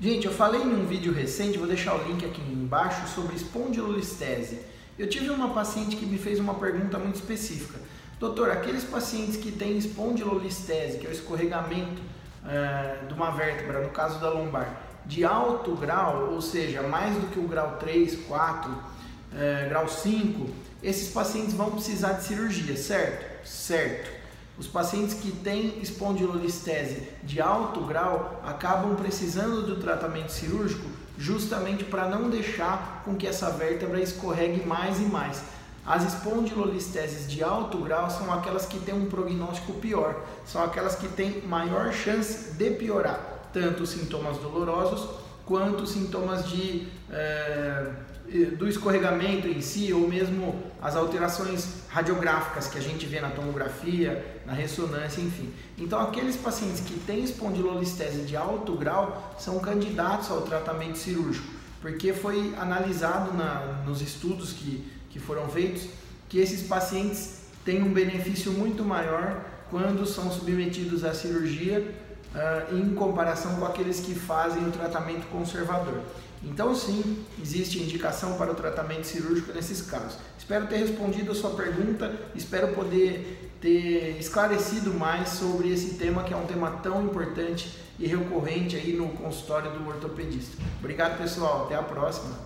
Gente, eu falei em um vídeo recente, vou deixar o link aqui embaixo, sobre espondilolistese. Eu tive uma paciente que me fez uma pergunta muito específica. Doutor, aqueles pacientes que têm espondilolistese, que é o escorregamento é, de uma vértebra, no caso da lombar, de alto grau, ou seja, mais do que o grau 3, 4, é, grau 5, esses pacientes vão precisar de cirurgia, certo? Certo. Os pacientes que têm espondilolistese de alto grau acabam precisando do tratamento cirúrgico justamente para não deixar com que essa vértebra escorregue mais e mais. As espondilolisteses de alto grau são aquelas que têm um prognóstico pior, são aquelas que têm maior chance de piorar, tanto os sintomas dolorosos quanto sintomas de é, do escorregamento em si, ou mesmo as alterações radiográficas que a gente vê na tomografia, na ressonância, enfim. Então, aqueles pacientes que têm espondilolistese de alto grau são candidatos ao tratamento cirúrgico, porque foi analisado na, nos estudos que, que foram feitos que esses pacientes têm um benefício muito maior quando são submetidos à cirurgia uh, em comparação com aqueles que fazem o tratamento conservador. Então, sim, existe indicação para o tratamento cirúrgico nesses casos. Espero ter respondido a sua pergunta, espero poder ter esclarecido mais sobre esse tema que é um tema tão importante e recorrente aí no consultório do ortopedista. Obrigado, pessoal. Até a próxima.